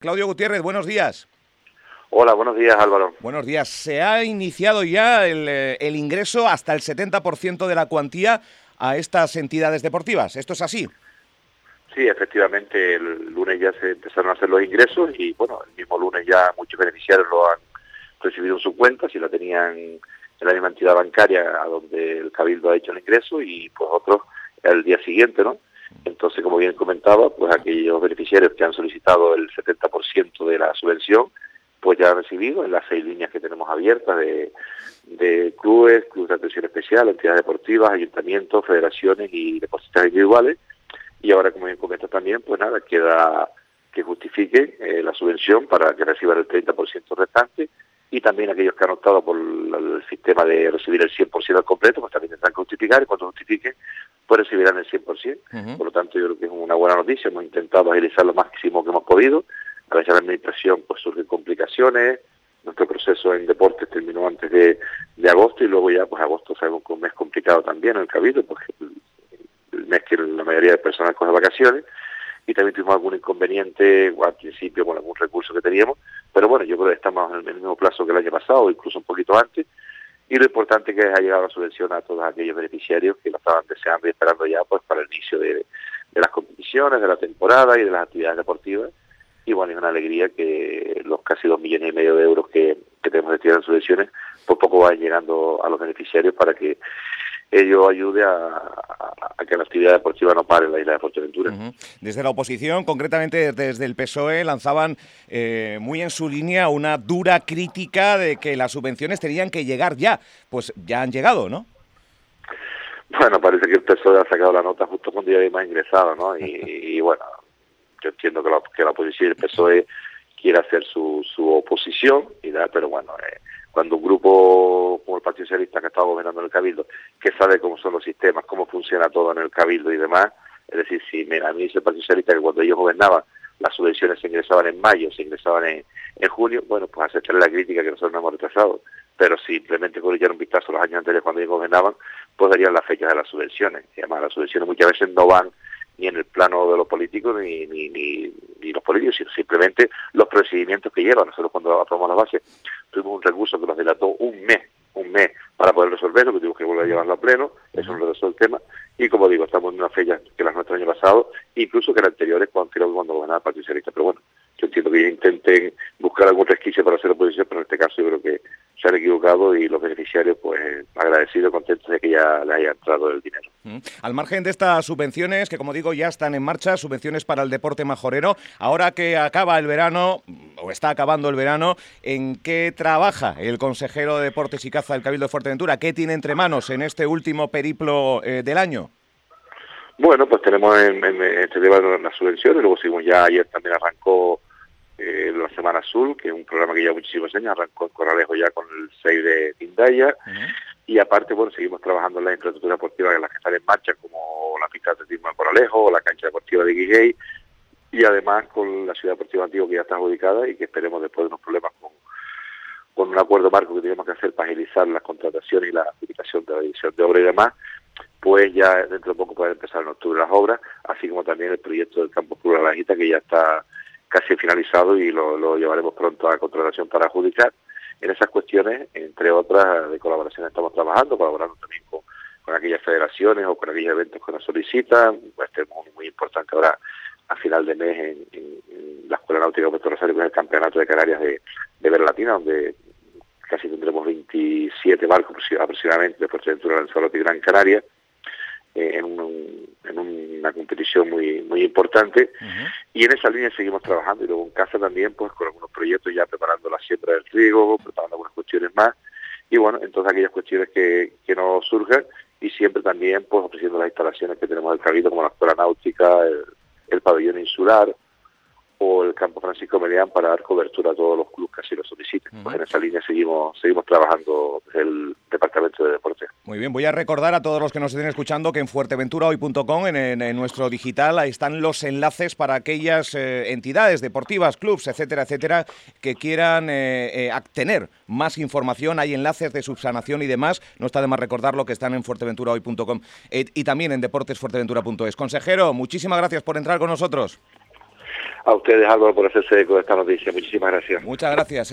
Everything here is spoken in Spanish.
Claudio Gutiérrez, buenos días. Hola, buenos días Álvaro. Buenos días. Se ha iniciado ya el, eh, ingreso hasta el 70% de la cuantía a estas entidades deportivas. ¿Esto es así? Sí, efectivamente, el lunes ya se empezaron a hacer los ingresos y bueno, el mismo lunes ya muchos beneficiarios lo han recibido en su cuenta, si la tenían en la misma entidad bancaria a donde el Cabildo ha hecho el ingreso y pues otros el día siguiente, ¿no? Entonces, como bien comentaba, pues aquellos beneficiarios que han solicitado el 70% de la subvención, pues ya han recibido en las seis líneas que tenemos abiertas de, clubes, clubes de atención especial, entidades deportivas, ayuntamientos, federaciones y deportistas individuales. Y ahora, como bien comenta también, pues nada, queda que justifiquen eh, la subvención para que reciban el 30% restante y también aquellos que han optado por el sistema de recibir el 100% al completo, pues también tendrán que justificar y cuando justifiquen, pues recibirán el 100%. Por lo tanto, yo creo que es una buena noticia. Hemos intentado agilizar lo máximo que hemos podido. A veces la administración pues surgen complicaciones. Nuestro proceso en deportes terminó antes de, agosto y luego ya, pues agosto sabemos que es un mes complicado también en el Cabildo, porque el mes que la mayoría de personas coge vacaciones y también tuvimos algún inconveniente al principio con algún recurso que teníamos, pero bueno, yo creo que estamos en el mismo plazo que el año pasado, incluso un poquito antes, y lo importante que ha llegado la subvención a todos aquellos beneficiarios que lo estaban deseando y esperando ya pues para el inicio de, las competiciones, de la temporada y de las actividades deportivas. Y bueno, es una alegría que los casi dos millones y medio de euros que, que tenemos destinados en subvenciones, por poco van llegando a los beneficiarios para que ello ayude a, que la actividad deportiva no pare en la isla de Fuerteventura. Desde la oposición, concretamente desde el PSOE, lanzaban eh, muy en su línea una dura crítica de que las subvenciones tenían que llegar ya. Pues ya han llegado, ¿no? Bueno, parece que el PSOE ha sacado la nota justo cuando ya más ingresado, ¿no? Y, bueno, yo entiendo que la, que la oposición y el PSOE quiere hacer su, su oposición, y da, pero bueno, eh, cuando un grupo como el Partido Socialista que estaba gobernando en el Cabildo, que sabe cómo son los sistemas, cómo funciona todo en el Cabildo y demás, es decir, si me, a mí dice el Partido Socialista que cuando ellos gobernaban las subvenciones se ingresaban en mayo, se ingresaban en, en junio, bueno, pues aceptaré la crítica que nosotros no hemos rechazado, pero simplemente con echar un vistazo los años anteriores cuando ellos gobernaban, pues darían las fechas de las subvenciones. Y además las subvenciones muchas veces no van ni en el plano de los políticos ni, ni, ni, los políticos, sino simplemente los procedimientos que llevan. Nosotros cuando aprobamos las bases tuvimos un recurso que nos dilató un mes, un mes para poder resolverlo, que tuvimos que volver a llevarlo a pleno, eso nos resolvió el tema, y como digo, estamos en una fecha que las nuestras año pasado, incluso que las anteriores cuando, cuando gobernaba el Partido Socialista, pero bueno, yo entiendo que intenten buscar algún resquicio para hacer oposición, pero en este caso yo creo que se han equivocado y los beneficiarios, pues agradecidos, contentos de que ya les haya entrado el dinero. Mm. Al margen de estas subvenciones, que como digo ya están en marcha, subvenciones para el deporte majorero, ahora que acaba el verano, o está acabando el verano, ¿en qué trabaja el consejero de Deportes y Caza del Cabildo de Fuerteventura? ¿Qué tiene entre manos en este último periplo eh, del año? Bueno, pues tenemos en, este tema las subvenciones, luego seguimos ya, ayer también arrancó eh, la Semana Azul, que es un programa que lleva muchísimos años, arrancó en Corralejo ya con el 6 de Tindaya, y aparte, bueno, seguimos trabajando en la infraestructura deportiva en las que están en marcha, como la pista de atletismo de Corralejo, la cancha deportiva de Guigey, y además con la ciudad deportiva antigua que ya está adjudicada y que esperemos después de unos problemas con, un acuerdo marco que tenemos que hacer para agilizar las contrataciones y la adjudicación de la división de obra y demás, pues ya dentro de poco pueden empezar en octubre las obras, así como también el proyecto del campo Plural que ya está casi finalizado y lo, llevaremos pronto a contratación para adjudicar. En esas cuestiones, entre otras de colaboración, estamos trabajando, colaborando también con, aquellas federaciones o con aquellos eventos que nos solicitan. Este es muy, muy importante ahora final de mes en, la Escuela Náutica de Puerto Rosario, que es el Campeonato de Canarias de, de Vera Latina, donde casi tendremos 27 barcos aproximadamente de Fuerteventura, Lanzarote y Gran Canaria, eh, en, una competición muy muy importante. Y en esa línea seguimos trabajando y luego en casa también pues con algunos proyectos ya preparando la siembra del trigo, preparando algunas cuestiones más. Y bueno, entonces aquellas cuestiones que, que nos surjan y siempre también pues ofreciendo las instalaciones que tenemos del Cabildo como la escuela náutica, el pabellón insular, o el campo Francisco Melián para dar cobertura a todos los clubes que así lo soliciten. Pues en esa línea seguimos seguimos trabajando desde el Departamento de Deporte. Muy bien, voy a recordar a todos los que nos estén escuchando que en fuerteventurahoy.com, en, en, nuestro digital, ahí están los enlaces para aquellas eh, entidades deportivas, clubs, etcétera, etcétera, que quieran eh, eh, tener más información. Hay enlaces de subsanación y demás. No está de más recordarlo que están en fuerteventurahoy.com y también en deportesfuerteventura.es. Consejero, muchísimas gracias por entrar con nosotros. A ustedes, Álvaro, por hacerse eco de esta noticia. Muchísimas gracias. Muchas gracias.